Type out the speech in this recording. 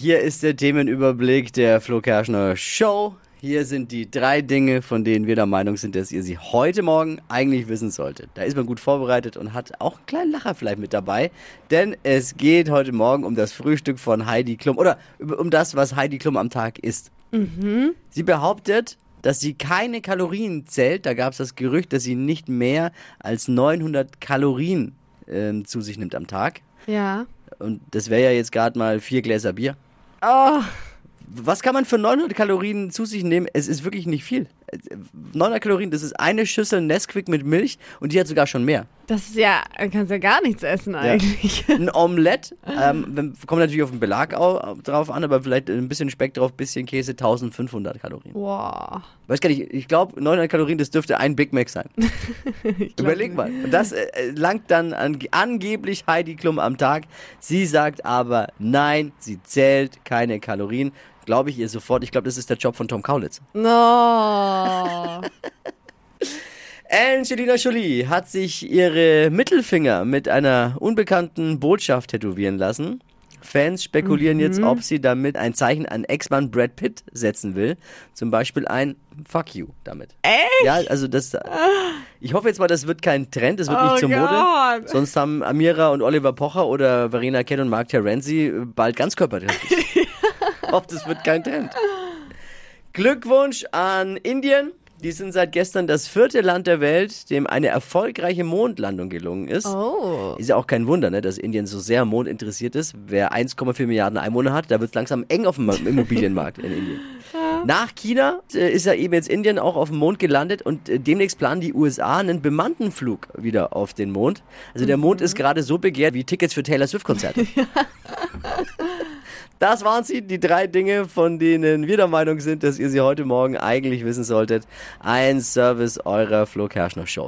Hier ist der Themenüberblick der Flo Kerschner Show. Hier sind die drei Dinge, von denen wir der Meinung sind, dass ihr sie heute Morgen eigentlich wissen solltet. Da ist man gut vorbereitet und hat auch einen kleinen Lacher vielleicht mit dabei, denn es geht heute Morgen um das Frühstück von Heidi Klum oder um das, was Heidi Klum am Tag isst. Sie behauptet, dass sie keine Kalorien zählt. Da gab es das Gerücht, dass sie nicht mehr als 900 Kalorien ähm, zu sich nimmt am Tag. Ja. Und das wäre ja jetzt gerade mal vier Gläser Bier. Oh, Was kann man für 900 Kalorien zu sich nehmen? Es ist wirklich nicht viel. 900 Kalorien, das ist eine Schüssel Nesquik mit Milch und die hat sogar schon mehr. das ist ja, kannst ja gar nichts essen eigentlich. Ein Omelette, ähm, kommt natürlich auf den Belag au, drauf an, aber vielleicht ein bisschen Speck drauf, bisschen Käse, 1500 Kalorien. Boah. Weiß gar nicht, ich glaube 900 Kalorien, das dürfte ein Big Mac sein. Überleg mal. Und das äh, langt dann an, angeblich Heidi Klum am Tag. Sie sagt aber nein, sie zählt keine Kalorien. Glaube ich ihr sofort. Ich glaube, das ist der Job von Tom Kaulitz. No. Angelina Jolie hat sich ihre Mittelfinger mit einer unbekannten Botschaft tätowieren lassen. Fans spekulieren jetzt, ob sie damit ein Zeichen an Ex-Mann Brad Pitt setzen will. Zum Beispiel ein Fuck you damit. Echt? Ja, also das. Ich hoffe jetzt mal, das wird kein Trend, das wird Oh nicht zur Mode. Sonst haben Amira und Oliver Pocher oder Verena Kent und Mark Terenzi bald Ganzkörpertherapie. ich hoffe, das wird kein Trend. Glückwunsch an Indien. Die sind seit gestern das vierte Land der Welt, dem eine erfolgreiche Mondlandung gelungen ist. Oh. Ist ja auch kein Wunder, ne, dass Indien so sehr am Mond interessiert ist. Wer 1,4 Milliarden Einwohner hat, da wird es langsam eng auf dem Immobilienmarkt in Indien. Nach China äh, ist ja eben jetzt Indien auch auf dem Mond gelandet und äh, demnächst planen die USA einen bemannten Flug wieder auf den Mond. Also der Mond ist gerade so begehrt wie Tickets für Taylor Swift-Konzerte. Das waren sie, die drei Dinge, von denen wir der Meinung sind, dass ihr sie heute Morgen eigentlich wissen solltet. Ein Service eurer Flo Kerschner Show.